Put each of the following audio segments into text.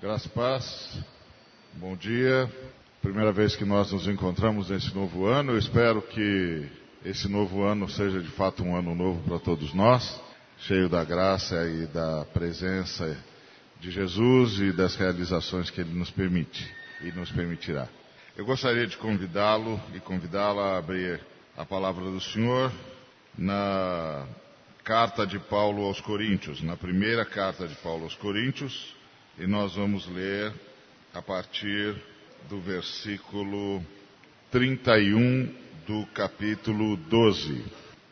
Graça e paz. Bom dia. Primeira vez que nós nos encontramos nesse novo ano. Eu espero que esse novo ano seja de fato um ano novo para todos nós, cheio da graça e da presença de Jesus e das realizações que Ele nos permite e nos permitirá. Eu gostaria de convidá-lo e convidá-la a abrir a palavra do Senhor na carta de Paulo aos Coríntios, na primeira carta de Paulo aos Coríntios, e nós vamos ler a partir do versículo 31 do capítulo 12.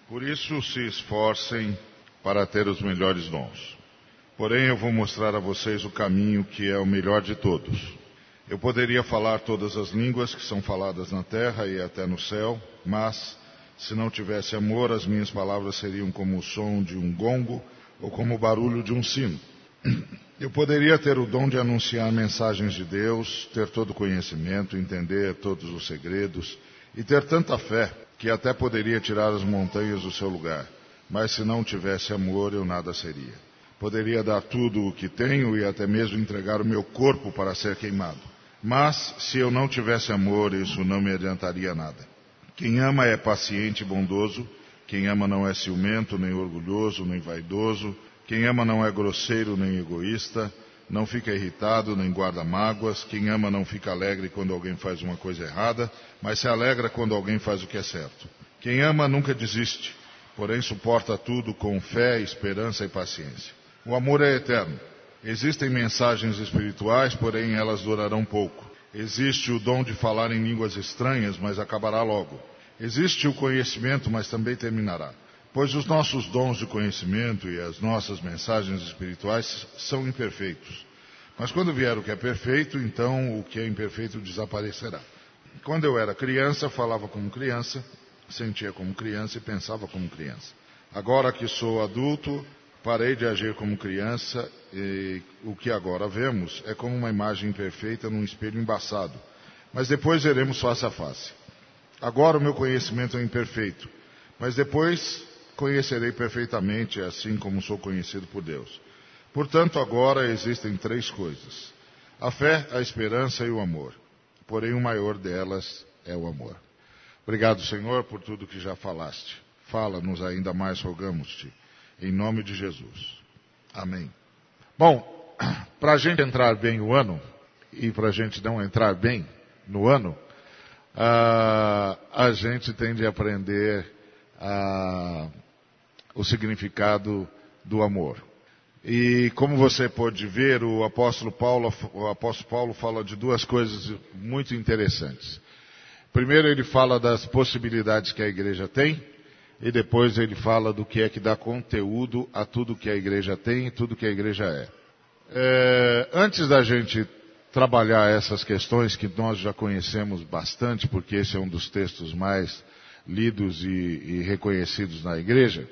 Por isso se esforcem para ter os melhores dons. Porém, eu vou mostrar a vocês o caminho que é o melhor de todos. Eu poderia falar todas as línguas que são faladas na terra e até no céu, mas se não tivesse amor, as minhas palavras seriam como o som de um gongo ou como o barulho de um sino. Eu poderia ter o dom de anunciar mensagens de Deus, ter todo o conhecimento, entender todos os segredos e ter tanta fé que até poderia tirar as montanhas do seu lugar. Mas se não tivesse amor, eu nada seria. Poderia dar tudo o que tenho e até mesmo entregar o meu corpo para ser queimado. Mas se eu não tivesse amor, isso não me adiantaria nada. Quem ama é paciente e bondoso, quem ama não é ciumento, nem orgulhoso, nem vaidoso, quem ama não é grosseiro nem egoísta, não fica irritado nem guarda mágoas. Quem ama não fica alegre quando alguém faz uma coisa errada, mas se alegra quando alguém faz o que é certo. Quem ama nunca desiste, porém suporta tudo com fé, esperança e paciência. O amor é eterno. Existem mensagens espirituais, porém elas durarão pouco. Existe o dom de falar em línguas estranhas, mas acabará logo. Existe o conhecimento, mas também terminará. Pois os nossos dons de conhecimento e as nossas mensagens espirituais são imperfeitos. Mas quando vier o que é perfeito, então o que é imperfeito desaparecerá. Quando eu era criança, falava como criança, sentia como criança e pensava como criança. Agora que sou adulto, parei de agir como criança e o que agora vemos é como uma imagem imperfeita num espelho embaçado. Mas depois veremos face a face. Agora o meu conhecimento é imperfeito, mas depois conhecerei perfeitamente, assim como sou conhecido por Deus. Portanto, agora existem três coisas: a fé, a esperança e o amor. Porém, o maior delas é o amor. Obrigado, Senhor, por tudo que já falaste. Fala-nos ainda mais, rogamos-te, em nome de Jesus. Amém. Bom, para a gente entrar bem o ano, e para a gente não entrar bem no ano, uh, a gente tem de aprender a o significado do amor. E como você pode ver, o apóstolo Paulo, o apóstolo Paulo fala de duas coisas muito interessantes. Primeiro ele fala das possibilidades que a igreja tem, e depois ele fala do que é que dá conteúdo a tudo que a igreja tem e tudo que a igreja é. é antes da gente trabalhar essas questões que nós já conhecemos bastante, porque esse é um dos textos mais lidos e, e reconhecidos na igreja,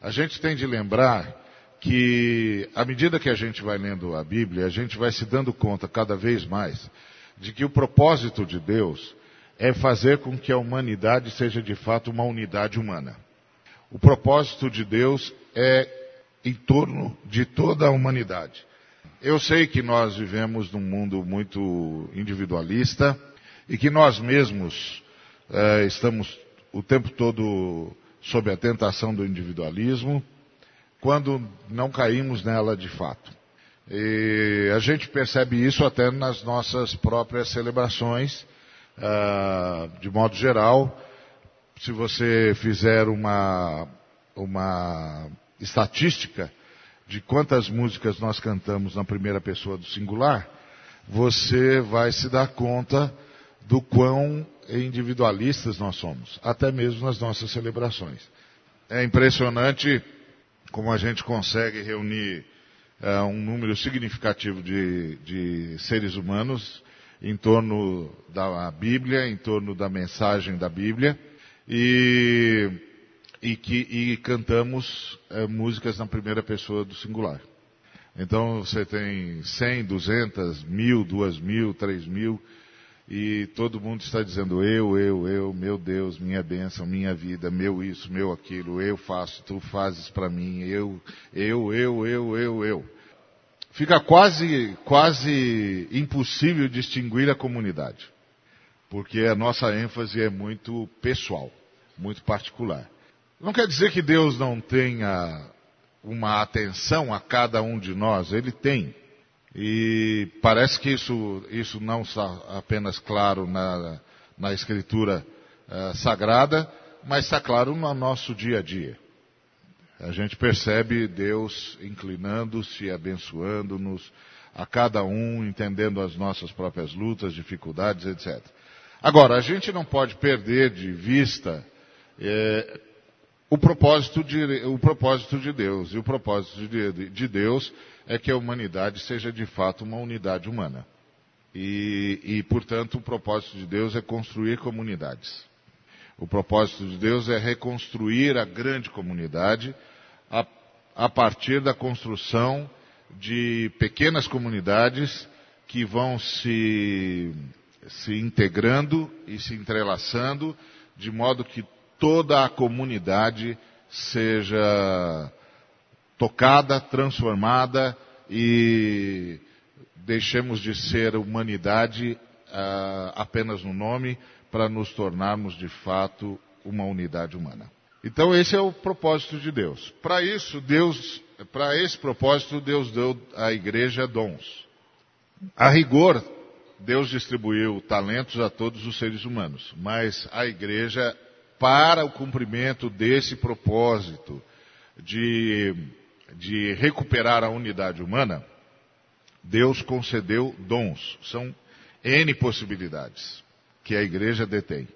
a gente tem de lembrar que, à medida que a gente vai lendo a Bíblia, a gente vai se dando conta cada vez mais de que o propósito de Deus é fazer com que a humanidade seja de fato uma unidade humana. O propósito de Deus é em torno de toda a humanidade. Eu sei que nós vivemos num mundo muito individualista e que nós mesmos eh, estamos o tempo todo sob a tentação do individualismo, quando não caímos nela de fato. E a gente percebe isso até nas nossas próprias celebrações, uh, de modo geral. Se você fizer uma, uma estatística de quantas músicas nós cantamos na primeira pessoa do singular, você vai se dar conta do quão individualistas nós somos, até mesmo nas nossas celebrações. É impressionante como a gente consegue reunir uh, um número significativo de, de seres humanos em torno da Bíblia, em torno da mensagem da Bíblia, e, e, que, e cantamos uh, músicas na primeira pessoa do singular. Então você tem 100, 200, mil, duas mil, três mil, e todo mundo está dizendo eu, eu, eu, meu Deus, minha bênção, minha vida, meu isso, meu aquilo, eu faço, tu fazes para mim, eu, eu, eu, eu, eu, eu. fica quase, quase impossível distinguir a comunidade, porque a nossa ênfase é muito pessoal, muito particular. Não quer dizer que Deus não tenha uma atenção a cada um de nós, Ele tem. E parece que isso, isso não está apenas claro na, na Escritura uh, Sagrada, mas está claro no nosso dia a dia. A gente percebe Deus inclinando-se, abençoando-nos, a cada um entendendo as nossas próprias lutas, dificuldades, etc. Agora, a gente não pode perder de vista é, o, propósito de, o propósito de Deus. E o propósito de, de Deus é que a humanidade seja de fato uma unidade humana. E, e, portanto, o propósito de Deus é construir comunidades. O propósito de Deus é reconstruir a grande comunidade a, a partir da construção de pequenas comunidades que vão se, se integrando e se entrelaçando, de modo que toda a comunidade seja tocada, transformada e deixemos de ser humanidade uh, apenas no nome para nos tornarmos de fato uma unidade humana. Então esse é o propósito de Deus. Para isso, Deus, para esse propósito, Deus deu à igreja dons. A rigor, Deus distribuiu talentos a todos os seres humanos, mas a igreja, para o cumprimento desse propósito de, de recuperar a unidade humana, Deus concedeu dons. São N possibilidades que a igreja detém.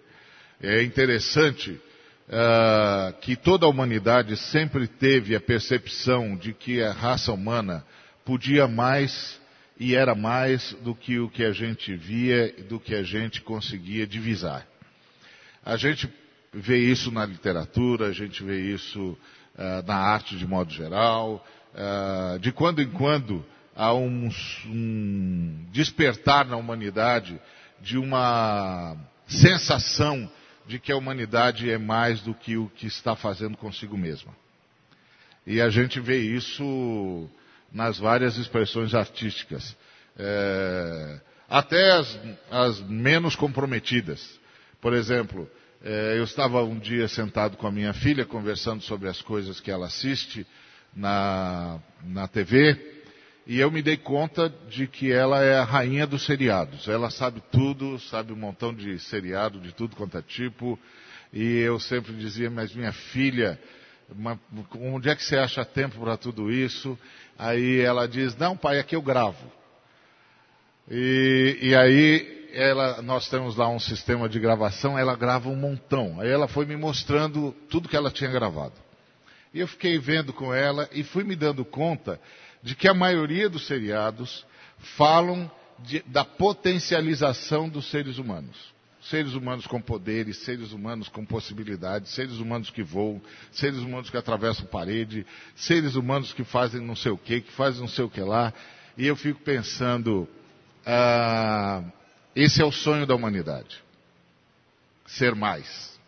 É interessante uh, que toda a humanidade sempre teve a percepção de que a raça humana podia mais e era mais do que o que a gente via, do que a gente conseguia divisar. A gente vê isso na literatura, a gente vê isso uh, na arte de modo geral. Uh, de quando em quando há um, um despertar na humanidade de uma sensação de que a humanidade é mais do que o que está fazendo consigo mesma. E a gente vê isso nas várias expressões artísticas, é, até as, as, menos comprometidas. Por exemplo, eu estava um dia sentado com a minha filha conversando sobre as coisas que ela assiste na, na TV e eu me dei conta de que ela é a rainha dos seriados. Ela sabe tudo, sabe um montão de seriado, de tudo quanto é tipo. E eu sempre dizia, mas minha filha, onde é que você acha tempo para tudo isso? Aí ela diz, não pai, aqui eu gravo. E, e aí ela, nós temos lá um sistema de gravação, ela grava um montão. Aí ela foi me mostrando tudo que ela tinha gravado. E eu fiquei vendo com ela e fui me dando conta de que a maioria dos seriados falam de, da potencialização dos seres humanos. Seres humanos com poderes, seres humanos com possibilidades, seres humanos que voam, seres humanos que atravessam parede, seres humanos que fazem não sei o que, que fazem não sei o que lá. E eu fico pensando, ah, esse é o sonho da humanidade. Ser mais.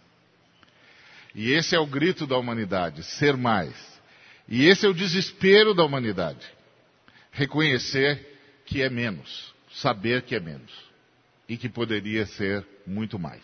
E esse é o grito da humanidade, ser mais. E esse é o desespero da humanidade. Reconhecer que é menos, saber que é menos e que poderia ser muito mais.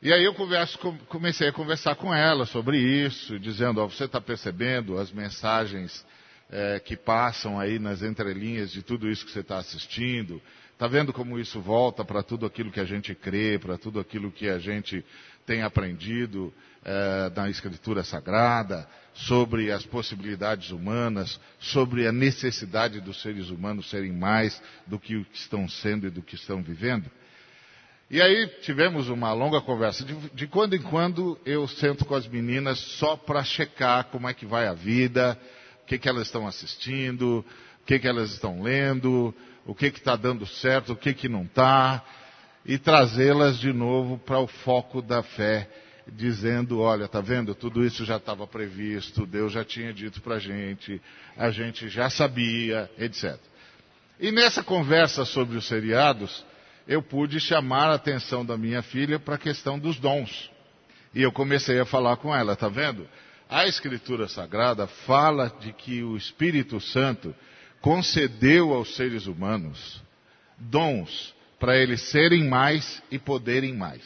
E aí eu converso, comecei a conversar com ela sobre isso, dizendo, ó, você está percebendo as mensagens é, que passam aí nas entrelinhas de tudo isso que você está assistindo? Está vendo como isso volta para tudo aquilo que a gente crê, para tudo aquilo que a gente tem aprendido é, na Escritura Sagrada, sobre as possibilidades humanas, sobre a necessidade dos seres humanos serem mais do que o que estão sendo e do que estão vivendo. E aí tivemos uma longa conversa. De, de quando em quando eu sento com as meninas só para checar como é que vai a vida, que, que elas estão assistindo, o que, que elas estão lendo, o que está dando certo, o que, que não está e trazê-las de novo para o foco da fé, dizendo, olha, tá vendo, tudo isso já estava previsto, Deus já tinha dito para a gente, a gente já sabia, etc. E nessa conversa sobre os seriados, eu pude chamar a atenção da minha filha para a questão dos dons. E eu comecei a falar com ela, tá vendo? A Escritura Sagrada fala de que o Espírito Santo concedeu aos seres humanos dons para eles serem mais e poderem mais.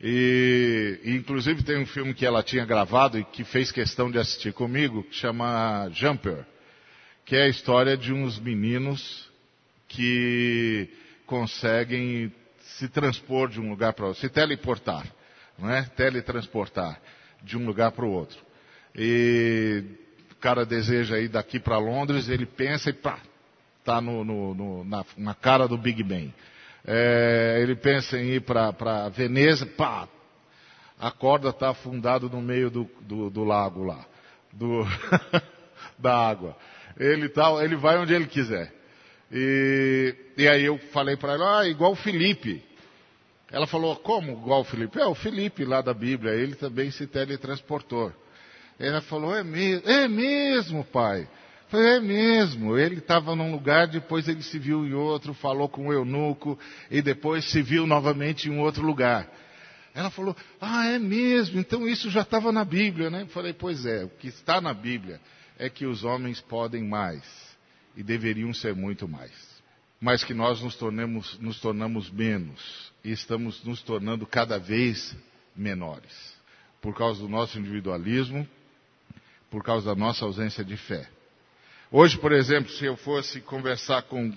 E, inclusive tem um filme que ela tinha gravado e que fez questão de assistir comigo, que chama Jumper, que é a história de uns meninos que conseguem se transpor de um lugar para outro, se teleportar, não é? Teletransportar de um lugar para o outro. E o cara deseja ir daqui para Londres, ele pensa e pá, está no, no, no, na, na, cara do Big Ben. É, ele pensa em ir para Veneza, pá, a corda está afundada no meio do, do, do lago lá, do, da água. Ele, tá, ele vai onde ele quiser. E, e aí eu falei para ela, ah, igual o Felipe. Ela falou, como igual o Felipe? É, o Felipe lá da Bíblia, ele também se teletransportou. Ela falou, é mesmo, é mesmo, pai. Falei, é mesmo. Ele estava num lugar, depois ele se viu em outro, falou com o eunuco, e depois se viu novamente em outro lugar. Ela falou, ah, é mesmo, então isso já estava na Bíblia, né? Eu falei, pois é, o que está na Bíblia é que os homens podem mais, e deveriam ser muito mais. Mas que nós nos nos tornamos menos e estamos nos tornando cada vez menores. Por causa do nosso individualismo, por causa da nossa ausência de fé. Hoje, por exemplo, se eu fosse conversar com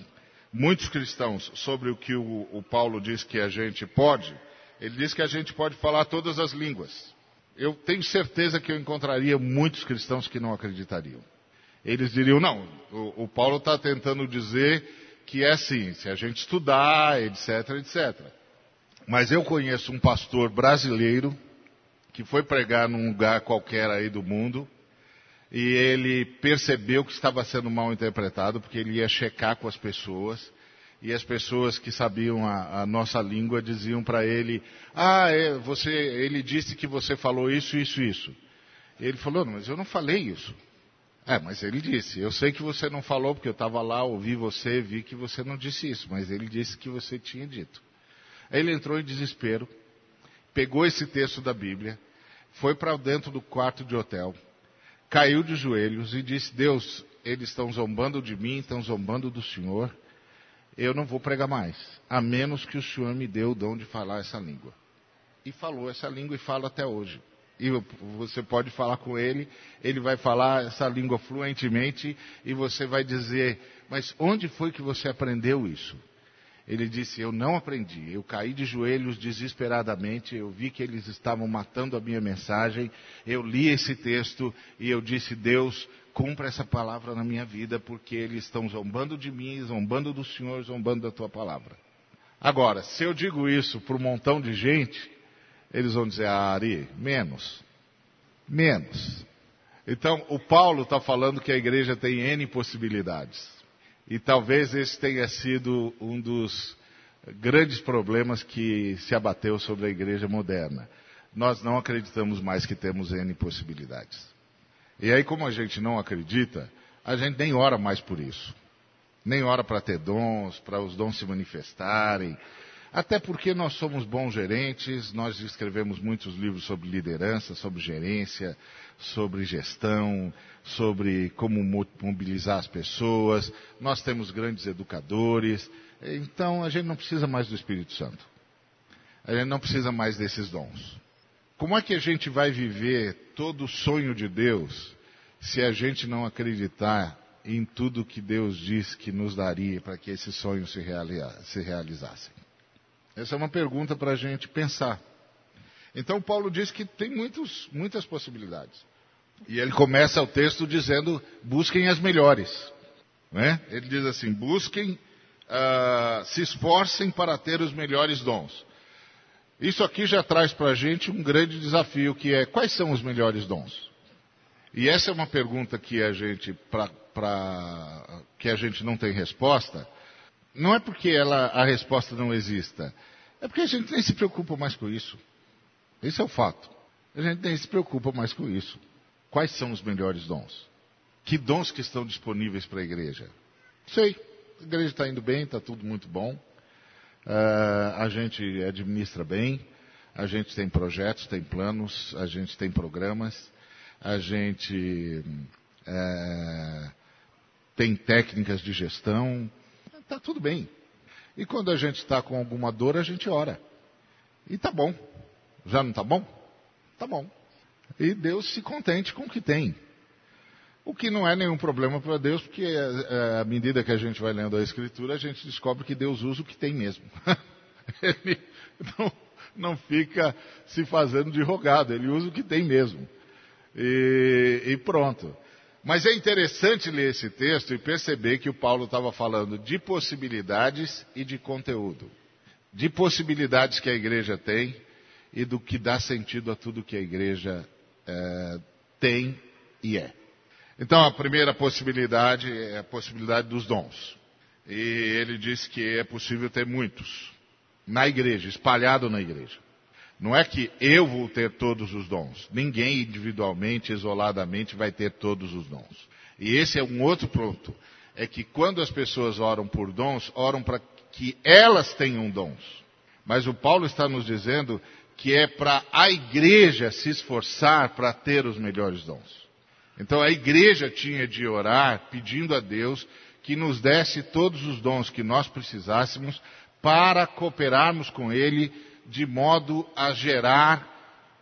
muitos cristãos sobre o que o, o Paulo diz que a gente pode, ele diz que a gente pode falar todas as línguas. Eu tenho certeza que eu encontraria muitos cristãos que não acreditariam. Eles diriam, não, o, o Paulo está tentando dizer que é assim, se a gente estudar, etc, etc. Mas eu conheço um pastor brasileiro que foi pregar num lugar qualquer aí do mundo e ele percebeu que estava sendo mal interpretado porque ele ia checar com as pessoas e as pessoas que sabiam a, a nossa língua diziam para ele: Ah, é, você, ele disse que você falou isso, isso, isso. Ele falou: Não, mas eu não falei isso. É, mas ele disse: Eu sei que você não falou porque eu estava lá, ouvi você, vi que você não disse isso, mas ele disse que você tinha dito. Aí ele entrou em desespero, pegou esse texto da Bíblia, foi para dentro do quarto de hotel, caiu de joelhos e disse: Deus, eles estão zombando de mim, estão zombando do Senhor, eu não vou pregar mais, a menos que o Senhor me dê o dom de falar essa língua. E falou essa língua e fala até hoje. E você pode falar com ele, ele vai falar essa língua fluentemente e você vai dizer: Mas onde foi que você aprendeu isso? Ele disse: Eu não aprendi. Eu caí de joelhos desesperadamente. Eu vi que eles estavam matando a minha mensagem. Eu li esse texto e eu disse: Deus, cumpra essa palavra na minha vida, porque eles estão zombando de mim, zombando do Senhor, zombando da tua palavra. Agora, se eu digo isso para um montão de gente, eles vão dizer: Ah, Ari, menos. Menos. Então, o Paulo está falando que a igreja tem N possibilidades. E talvez esse tenha sido um dos grandes problemas que se abateu sobre a igreja moderna. Nós não acreditamos mais que temos N possibilidades. E aí, como a gente não acredita, a gente nem ora mais por isso. Nem ora para ter dons, para os dons se manifestarem. Até porque nós somos bons gerentes, nós escrevemos muitos livros sobre liderança, sobre gerência, sobre gestão, sobre como mobilizar as pessoas. Nós temos grandes educadores. Então a gente não precisa mais do Espírito Santo. A gente não precisa mais desses dons. Como é que a gente vai viver todo o sonho de Deus se a gente não acreditar em tudo que Deus diz que nos daria para que esses sonhos se, se realizassem? Essa é uma pergunta para a gente pensar. Então Paulo diz que tem muitos, muitas possibilidades. E ele começa o texto dizendo: busquem as melhores. Né? Ele diz assim: busquem, uh, se esforcem para ter os melhores dons. Isso aqui já traz para a gente um grande desafio, que é quais são os melhores dons? E essa é uma pergunta que a gente, pra, pra, que a gente não tem resposta. Não é porque ela, a resposta não exista, é porque a gente nem se preocupa mais com isso. Esse é o fato. A gente nem se preocupa mais com isso. Quais são os melhores dons? Que dons que estão disponíveis para a igreja? Sei, a igreja está indo bem, está tudo muito bom. Uh, a gente administra bem, a gente tem projetos, tem planos, a gente tem programas, a gente uh, tem técnicas de gestão, está tudo bem. E quando a gente está com alguma dor, a gente ora. E tá bom. Já não tá bom? Tá bom. E Deus se contente com o que tem. O que não é nenhum problema para Deus, porque é, à medida que a gente vai lendo a Escritura, a gente descobre que Deus usa o que tem mesmo. Ele não, não fica se fazendo de rogado, ele usa o que tem mesmo. E, e pronto. Mas é interessante ler esse texto e perceber que o Paulo estava falando de possibilidades e de conteúdo. De possibilidades que a igreja tem e do que dá sentido a tudo que a igreja é, tem e é. Então, a primeira possibilidade é a possibilidade dos dons. E ele diz que é possível ter muitos na igreja, espalhado na igreja. Não é que eu vou ter todos os dons. Ninguém individualmente, isoladamente, vai ter todos os dons. E esse é um outro ponto. É que quando as pessoas oram por dons, oram para que elas tenham dons. Mas o Paulo está nos dizendo que é para a igreja se esforçar para ter os melhores dons. Então a igreja tinha de orar pedindo a Deus que nos desse todos os dons que nós precisássemos para cooperarmos com Ele de modo a gerar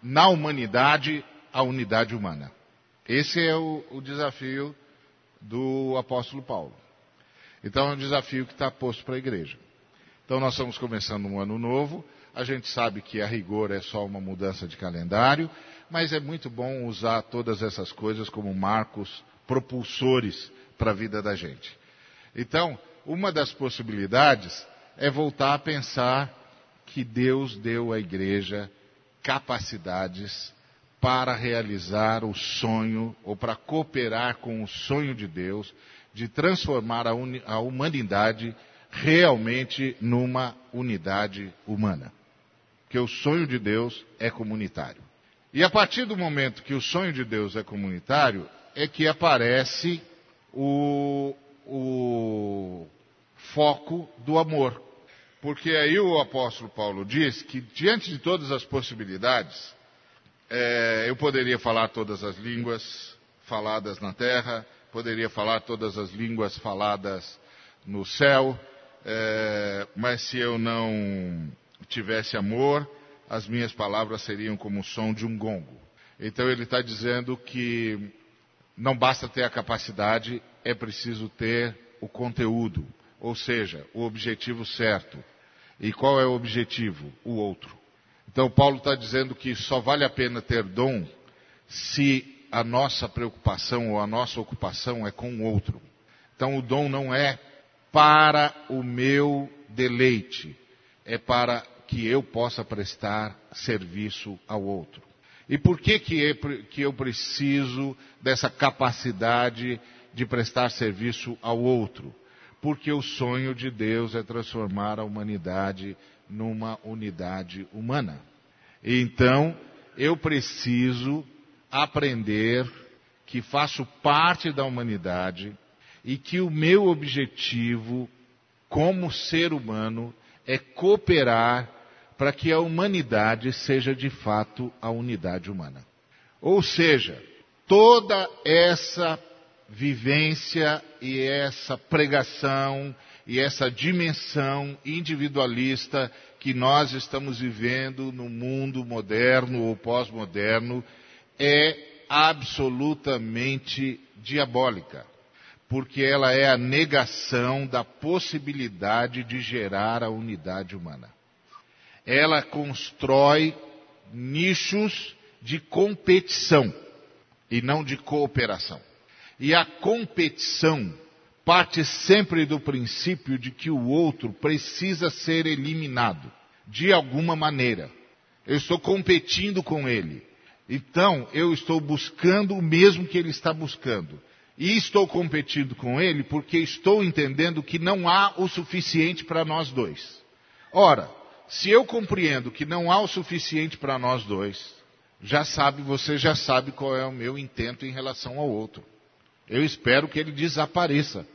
na humanidade a unidade humana. Esse é o, o desafio do apóstolo Paulo. Então é um desafio que está posto para a igreja. Então nós estamos começando um ano novo. A gente sabe que a rigor é só uma mudança de calendário, mas é muito bom usar todas essas coisas como marcos propulsores para a vida da gente. Então, uma das possibilidades é voltar a pensar que Deus deu à igreja capacidades para realizar o sonho ou para cooperar com o sonho de Deus de transformar a, a humanidade realmente numa unidade humana. Que o sonho de Deus é comunitário. E a partir do momento que o sonho de Deus é comunitário, é que aparece o, o foco do amor. Porque aí o apóstolo Paulo diz que, diante de todas as possibilidades, é, eu poderia falar todas as línguas faladas na terra, poderia falar todas as línguas faladas no céu, é, mas se eu não tivesse amor, as minhas palavras seriam como o som de um gongo. Então ele está dizendo que não basta ter a capacidade, é preciso ter o conteúdo, ou seja, o objetivo certo. E qual é o objetivo? O outro. Então Paulo está dizendo que só vale a pena ter dom se a nossa preocupação ou a nossa ocupação é com o outro. Então o dom não é para o meu deleite, é para que eu possa prestar serviço ao outro. E por que, que, que eu preciso dessa capacidade de prestar serviço ao outro? Porque o sonho de Deus é transformar a humanidade numa unidade humana. Então, eu preciso aprender que faço parte da humanidade e que o meu objetivo como ser humano é cooperar para que a humanidade seja de fato a unidade humana. Ou seja, toda essa vivência e essa pregação e essa dimensão individualista que nós estamos vivendo no mundo moderno ou pós-moderno é absolutamente diabólica, porque ela é a negação da possibilidade de gerar a unidade humana. Ela constrói nichos de competição e não de cooperação. E a competição parte sempre do princípio de que o outro precisa ser eliminado, de alguma maneira. Eu estou competindo com ele. Então, eu estou buscando o mesmo que ele está buscando. E estou competindo com ele porque estou entendendo que não há o suficiente para nós dois. Ora, se eu compreendo que não há o suficiente para nós dois, já sabe, você já sabe qual é o meu intento em relação ao outro. Eu espero que ele desapareça.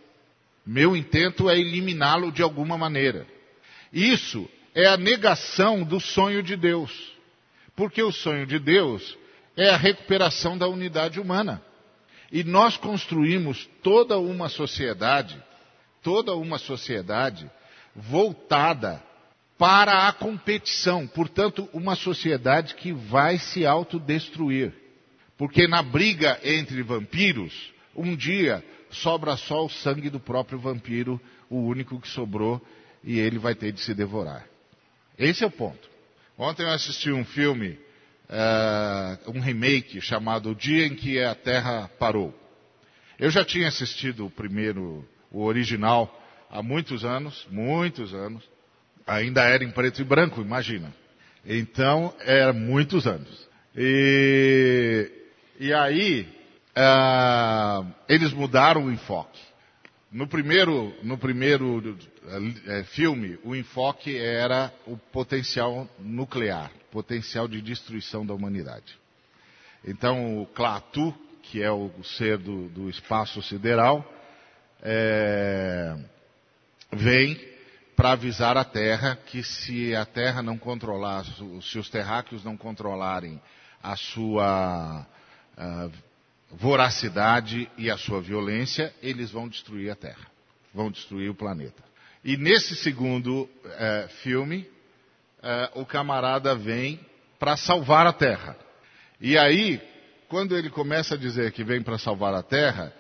Meu intento é eliminá-lo de alguma maneira. Isso é a negação do sonho de Deus. Porque o sonho de Deus é a recuperação da unidade humana. E nós construímos toda uma sociedade, toda uma sociedade voltada para a competição, portanto, uma sociedade que vai se autodestruir. Porque na briga entre vampiros, um dia sobra só o sangue do próprio vampiro, o único que sobrou, e ele vai ter de se devorar. Esse é o ponto. Ontem eu assisti um filme, uh, um remake chamado O Dia em que a Terra Parou. Eu já tinha assistido o primeiro, o original, há muitos anos, muitos anos. Ainda era em preto e branco, imagina. Então, era muitos anos. E, e aí, uh, eles mudaram o enfoque. No primeiro, no primeiro uh, filme, o enfoque era o potencial nuclear, potencial de destruição da humanidade. Então, o Klaatu, que é o ser do, do espaço sideral, é, vem para avisar a Terra que se a Terra não controlar, se os terráqueos não controlarem a sua uh, voracidade e a sua violência, eles vão destruir a Terra, vão destruir o planeta. E nesse segundo uh, filme, uh, o camarada vem para salvar a Terra. E aí, quando ele começa a dizer que vem para salvar a Terra,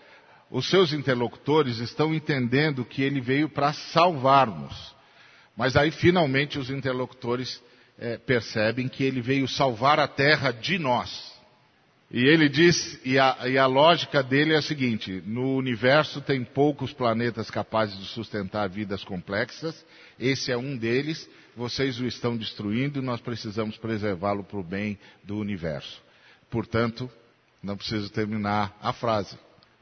os seus interlocutores estão entendendo que ele veio para salvar-nos. Mas aí finalmente os interlocutores é, percebem que ele veio salvar a terra de nós. E ele diz, e a, e a lógica dele é a seguinte: no universo tem poucos planetas capazes de sustentar vidas complexas, esse é um deles, vocês o estão destruindo, nós precisamos preservá-lo para o bem do universo. Portanto, não preciso terminar a frase.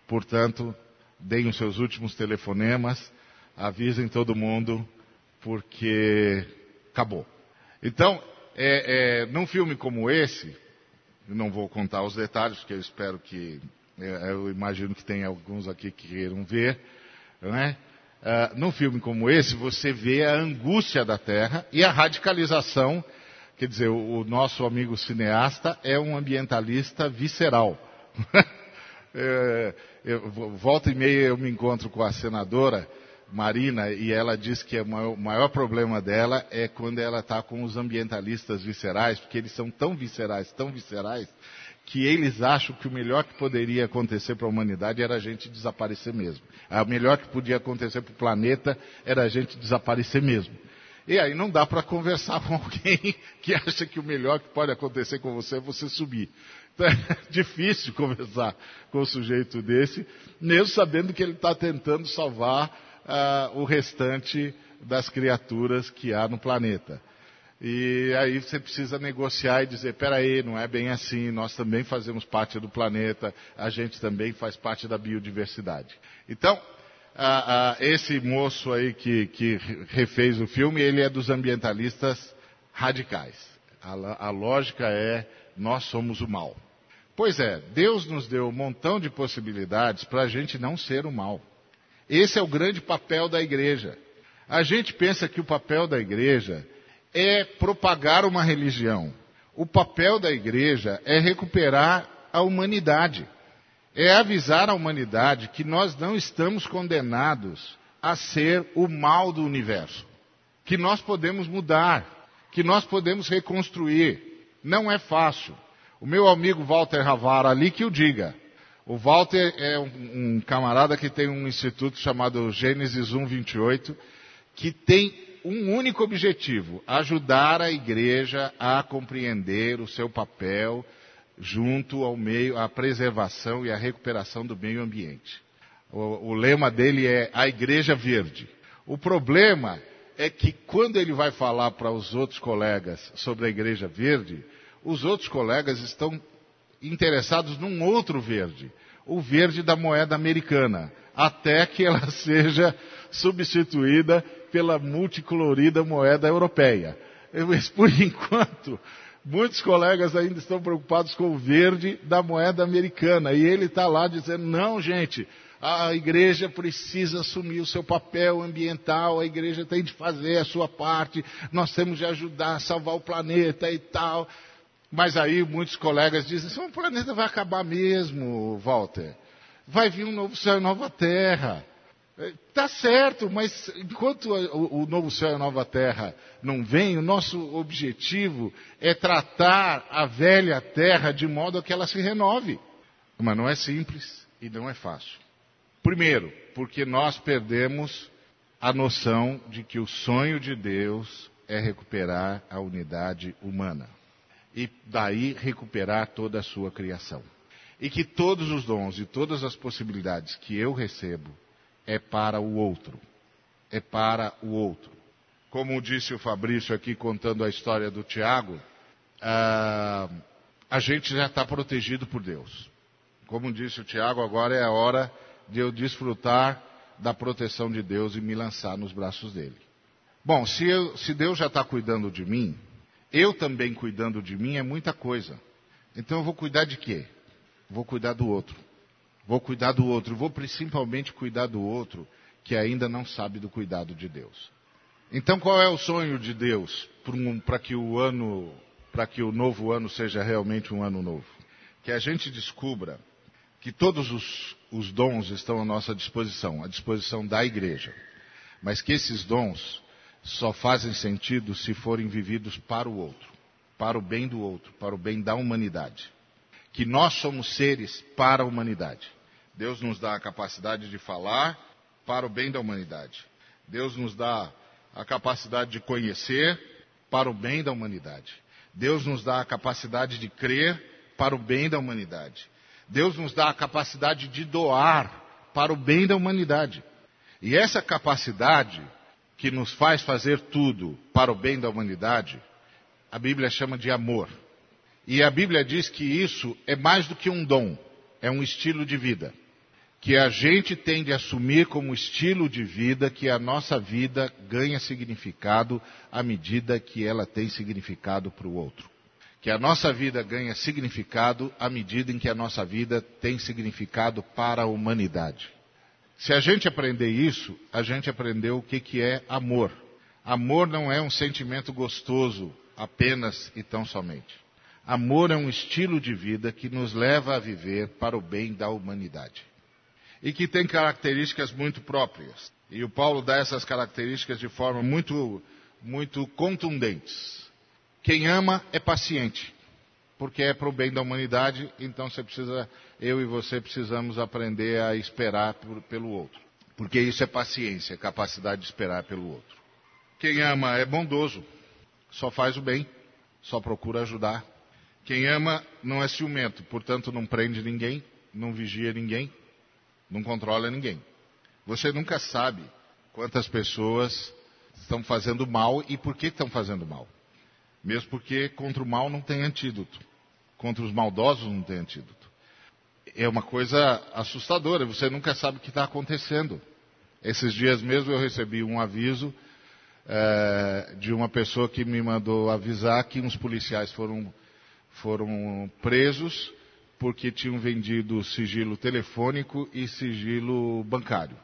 Portanto, deem os seus últimos telefonemas, avisem todo mundo, porque acabou. Então, é, é, num filme como esse, eu não vou contar os detalhes, porque eu espero que, é, eu imagino que tem alguns aqui que queiram ver, né? Uh, num filme como esse, você vê a angústia da Terra e a radicalização. Quer dizer, o, nosso amigo cineasta é um ambientalista visceral. é, eu, volta e meia eu me encontro com a senadora Marina e ela diz que o maior, maior problema dela é quando ela está com os ambientalistas viscerais, porque eles são tão viscerais, tão viscerais, que eles acham que o melhor que poderia acontecer para a humanidade era a gente desaparecer mesmo. O melhor que podia acontecer para o planeta era a gente desaparecer mesmo. E aí não dá para conversar com alguém que acha que o melhor que pode acontecer com você é você subir. Então é difícil conversar com um sujeito desse, mesmo sabendo que ele está tentando salvar uh, o restante das criaturas que há no planeta. E aí você precisa negociar e dizer, peraí, não é bem assim, nós também fazemos parte do planeta, a gente também faz parte da biodiversidade. Então, esse moço aí que, que, refez o filme, ele é dos ambientalistas radicais. A, a lógica é, nós somos o mal. Pois é, Deus nos deu um montão de possibilidades para a gente não ser o mal. Esse é o grande papel da igreja. A gente pensa que o papel da igreja é propagar uma religião. O papel da igreja é recuperar a humanidade. É avisar a humanidade que nós não estamos condenados a ser o mal do universo. Que nós podemos mudar. Que nós podemos reconstruir. Não é fácil. O meu amigo Walter Ravara ali que o diga. O Walter é um, um camarada que tem um instituto chamado Gênesis 128, que tem um único objetivo: ajudar a igreja a compreender o seu papel junto ao meio, à preservação e à recuperação do meio ambiente. O, o lema dele é a igreja verde. O problema é que quando ele vai falar para os outros colegas sobre a igreja verde, os outros colegas estão interessados num outro verde, o verde da moeda americana, até que ela seja substituída pela multicolorida moeda europeia. Mas por enquanto, muitos colegas ainda estão preocupados com o verde da moeda americana. E ele está lá dizendo: não, gente, a igreja precisa assumir o seu papel ambiental, a igreja tem de fazer a sua parte, nós temos de ajudar a salvar o planeta e tal. Mas aí muitos colegas dizem, o planeta vai acabar mesmo, Walter. vai vir um novo céu e nova terra. Está certo, mas enquanto o, novo céu e a nova terra não vem, o nosso objetivo é tratar a velha terra de modo a que ela se renove. Mas não é simples e não é fácil. Primeiro, porque nós perdemos a noção de que o sonho de Deus é recuperar a unidade humana. E daí recuperar toda a sua criação. E que todos os dons e todas as possibilidades que eu recebo é para o outro. É para o outro. Como disse o Fabrício aqui contando a história do Tiago, ah, a gente já está protegido por Deus. Como disse o Tiago, agora é a hora de eu desfrutar da proteção de Deus e me lançar nos braços dele. Bom, se, eu, se Deus já está cuidando de mim, eu também cuidando de mim é muita coisa. Então eu vou cuidar de quê? Vou cuidar do outro. Vou cuidar do outro, vou principalmente cuidar do outro que ainda não sabe do cuidado de Deus. Então, qual é o sonho de Deus para que o ano, para que o novo ano seja realmente um ano novo? Que a gente descubra que todos os, os dons estão à nossa disposição, à disposição da igreja, mas que esses dons só fazem sentido se forem vividos para o outro, para o bem do outro, para o bem da humanidade que nós somos seres para a humanidade. Deus nos dá a capacidade de falar para o bem da humanidade. Deus nos dá a capacidade de conhecer para o bem da humanidade. Deus nos dá a capacidade de crer para o bem da humanidade. Deus nos dá a capacidade de doar para o bem da humanidade. E essa capacidade que nos faz fazer tudo para o bem da humanidade, a Bíblia chama de amor. E a Bíblia diz que isso é mais do que um dom, é um estilo de vida. Que a gente tem de assumir como estilo de vida que a nossa vida ganha significado à medida que ela tem significado para o outro. Que a nossa vida ganha significado à medida em que a nossa vida tem significado para a humanidade. Se a gente aprender isso, a gente aprendeu o que, que é amor. Amor não é um sentimento gostoso apenas e tão somente. Amor é um estilo de vida que nos leva a viver para o bem da humanidade. E que tem características muito próprias. E o Paulo dá essas características de forma muito, muito contundentes. Quem ama é paciente, porque é para o bem da humanidade, então você precisa, eu e você precisamos aprender a esperar por, pelo outro. Porque isso é paciência, é capacidade de esperar pelo outro. Quem ama é bondoso, só faz o bem, só procura ajudar, quem ama não é ciumento, portanto não prende ninguém, não vigia ninguém, não controla ninguém. Você nunca sabe quantas pessoas estão fazendo mal e por que estão fazendo mal. Mesmo porque contra o mal não tem antídoto. Contra os maldosos não tem antídoto. É uma coisa assustadora, você nunca sabe o que está acontecendo. Esses dias mesmo eu recebi um aviso é, de uma pessoa que me mandou avisar que uns policiais foram foram presos porque tinham vendido sigilo telefônico e sigilo bancário.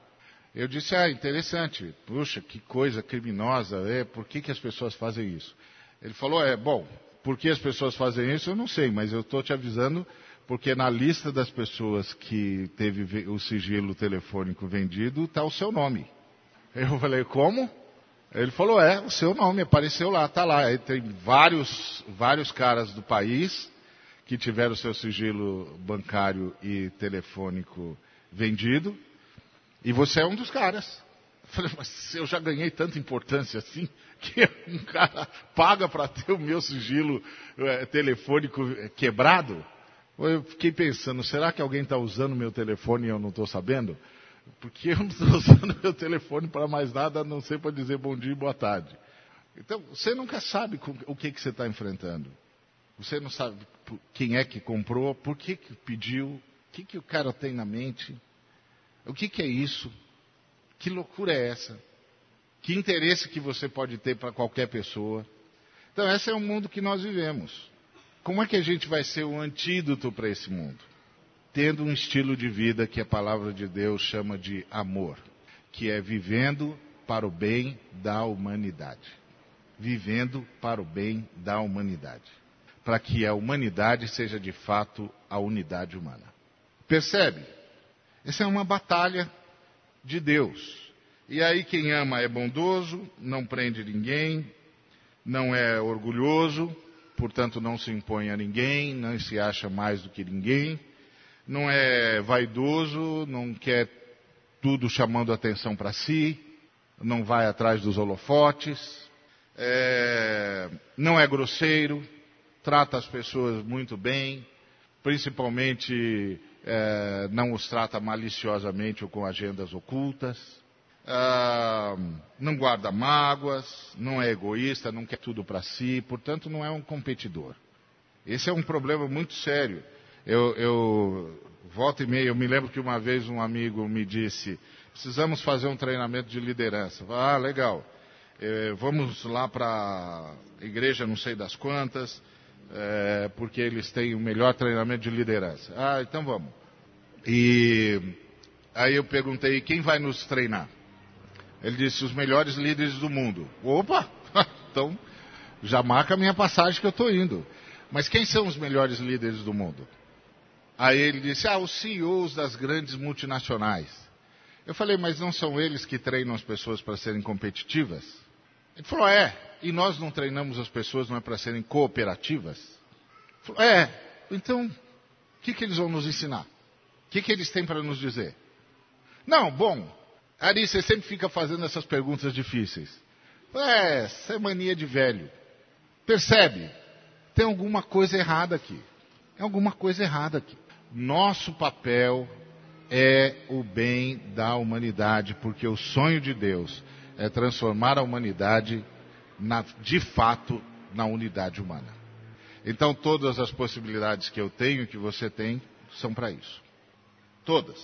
Eu disse, ah, interessante, puxa, que coisa criminosa, é, por que, que as pessoas fazem isso? Ele falou, é, bom, por que as pessoas fazem isso eu não sei, mas eu estou te avisando porque na lista das pessoas que teve o sigilo telefônico vendido está o seu nome. Eu falei, como? Ele falou, é, o seu nome apareceu lá, está lá. Aí tem vários, vários caras do país que tiveram seu sigilo bancário e telefônico vendido, e você é um dos caras. Falei, mas eu já ganhei tanta importância assim, que um cara paga para ter o meu sigilo é, telefônico quebrado? Eu fiquei pensando, será que alguém está usando meu telefone e eu não estou sabendo? Porque eu não estou usando meu telefone para mais nada, a não ser para dizer bom dia e boa tarde. Então, você nunca sabe o que, que você está enfrentando. Você não sabe quem é que comprou, por que, que pediu, o que, que o cara tem na mente. O que, que é isso? Que loucura é essa? Que interesse que você pode ter para qualquer pessoa? Então, esse é o mundo que nós vivemos. Como é que a gente vai ser o antídoto para esse mundo? tendo um estilo de vida que a palavra de Deus chama de amor, que é vivendo para o bem da humanidade. Vivendo para o bem da humanidade. Para que a humanidade seja de fato a unidade humana. Percebe? Essa é uma batalha de Deus. E aí quem ama é bondoso, não prende ninguém, não é orgulhoso, portanto não se impõe a ninguém, não se acha mais do que ninguém, não é vaidoso, não quer tudo chamando atenção para si, não vai atrás dos holofotes, é, não é grosseiro, trata as pessoas muito bem, principalmente é, não os trata maliciosamente ou com agendas ocultas ah, não guarda mágoas, não é egoísta, não quer tudo para si, portanto não é um competidor. Esse é um problema muito sério. Eu, eu volta e meia, eu me lembro que uma vez um amigo me disse, precisamos fazer um treinamento de liderança. Ah, legal. É, vamos lá para a igreja não sei das quantas, é, porque eles têm o melhor treinamento de liderança. Ah, então vamos. E aí eu perguntei, quem vai nos treinar? Ele disse, os melhores líderes do mundo. Opa! então, já marca a minha passagem que eu estou indo. Mas quem são os melhores líderes do mundo? Aí ele disse, ah, os CEOs das grandes multinacionais. Eu falei, mas não são eles que treinam as pessoas para serem competitivas? Ele falou, é, e nós não treinamos as pessoas não é para serem cooperativas? É, então, o que, que eles vão nos ensinar? O que, que eles têm para nos dizer? Não, bom, Ari, você sempre fica fazendo essas perguntas difíceis. É, essa é mania de velho. Percebe? Tem alguma coisa errada aqui. Tem alguma coisa errada aqui. Nosso papel é o bem da humanidade, porque o sonho de Deus é transformar a humanidade na, de fato na unidade humana. Então todas as possibilidades que eu tenho, que você tem, são para isso. Todas.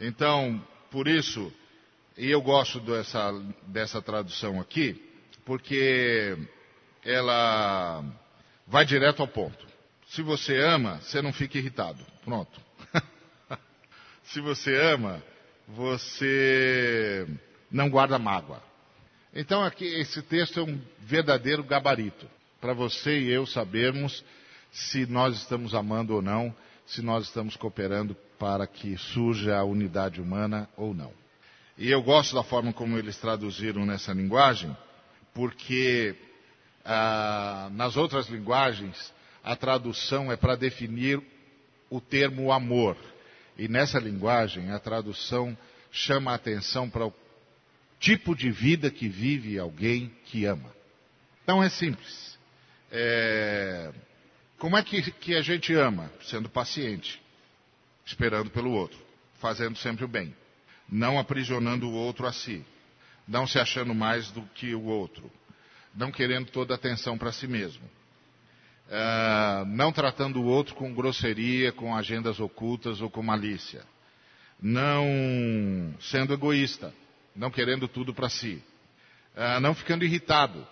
Então, por isso, e eu gosto dessa, dessa tradução aqui, porque ela vai direto ao ponto. Se você ama, você não fica irritado. Pronto. Se você ama, você não guarda mágoa. Então aqui esse texto é um verdadeiro gabarito para você e eu sabermos se nós estamos amando ou não, se nós estamos cooperando para que surja a unidade humana ou não. E eu gosto da forma como eles traduziram nessa linguagem, porque ah, nas outras linguagens a tradução é para definir o termo amor. E nessa linguagem a tradução chama a atenção para o tipo de vida que vive alguém que ama. Então é simples. É... Como é que, que a gente ama? Sendo paciente, esperando pelo outro, fazendo sempre o bem não aprisionando o outro a si, não se achando mais do que o outro, não querendo toda a atenção para si mesmo, uh, não tratando o outro com grosseria, com agendas ocultas ou com malícia, não sendo egoísta, não querendo tudo para si, uh, não ficando irritado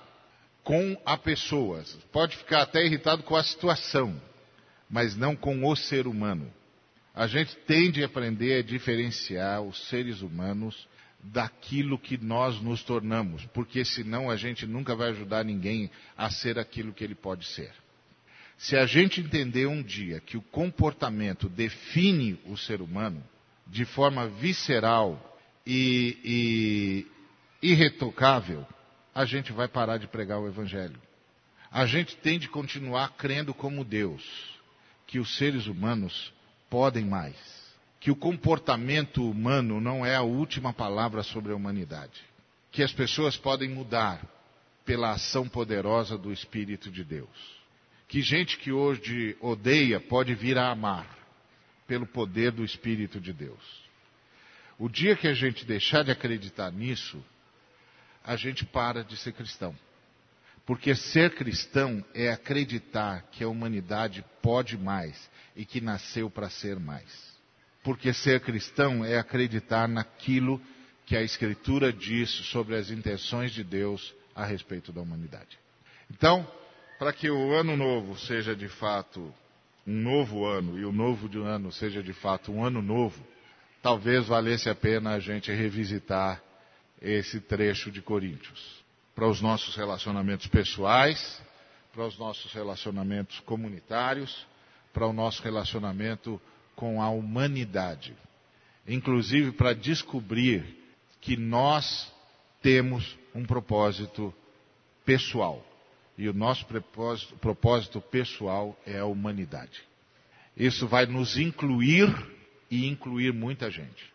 com a pessoa, pode ficar até irritado com a situação, mas não com o ser humano. A gente tem de aprender a diferenciar os seres humanos daquilo que nós nos tornamos, porque senão a gente nunca vai ajudar ninguém a ser aquilo que ele pode ser. Se a gente entender um dia que o comportamento define o ser humano de forma visceral e, e irretocável, a gente vai parar de pregar o Evangelho. A gente tem de continuar crendo como Deus, que os seres humanos podem mais. Que o comportamento humano não é a última palavra sobre a humanidade. Que as pessoas podem mudar pela ação poderosa do Espírito de Deus. Que gente que hoje odeia pode vir a amar pelo poder do Espírito de Deus. O dia que a gente deixar de acreditar nisso, a gente para de ser cristão. Porque ser cristão é acreditar que a humanidade pode mais e que nasceu para ser mais. Porque ser cristão é acreditar naquilo que a Escritura diz sobre as intenções de Deus a respeito da humanidade. Então, para que o ano novo seja de fato um novo ano e o novo de um ano seja de fato um ano novo, talvez valesse a pena a gente revisitar esse trecho de Coríntios para os nossos relacionamentos pessoais, para os nossos relacionamentos comunitários, para o nosso relacionamento com a humanidade. inclusive para descobrir que nós temos um propósito pessoal. E o nosso propósito, propósito pessoal é a humanidade. Isso vai nos incluir e incluir muita gente.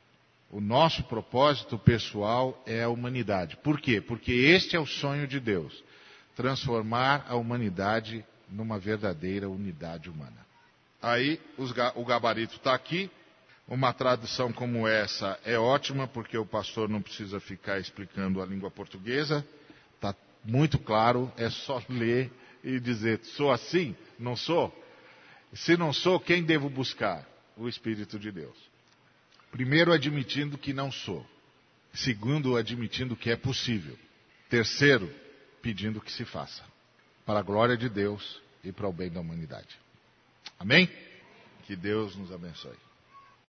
O nosso propósito pessoal é a humanidade. Por quê? Porque este é o sonho de Deus transformar a humanidade numa verdadeira unidade humana. Aí o gabarito está aqui. Uma tradução como essa é ótima, porque o pastor não precisa ficar explicando a língua portuguesa. Está muito claro, é só ler e dizer: sou assim? Não sou? Se não sou, quem devo buscar? O Espírito de Deus. Primeiro, admitindo que não sou. Segundo, admitindo que é possível. Terceiro, pedindo que se faça. Para a glória de Deus e para o bem da humanidade. Amém? Que Deus nos abençoe.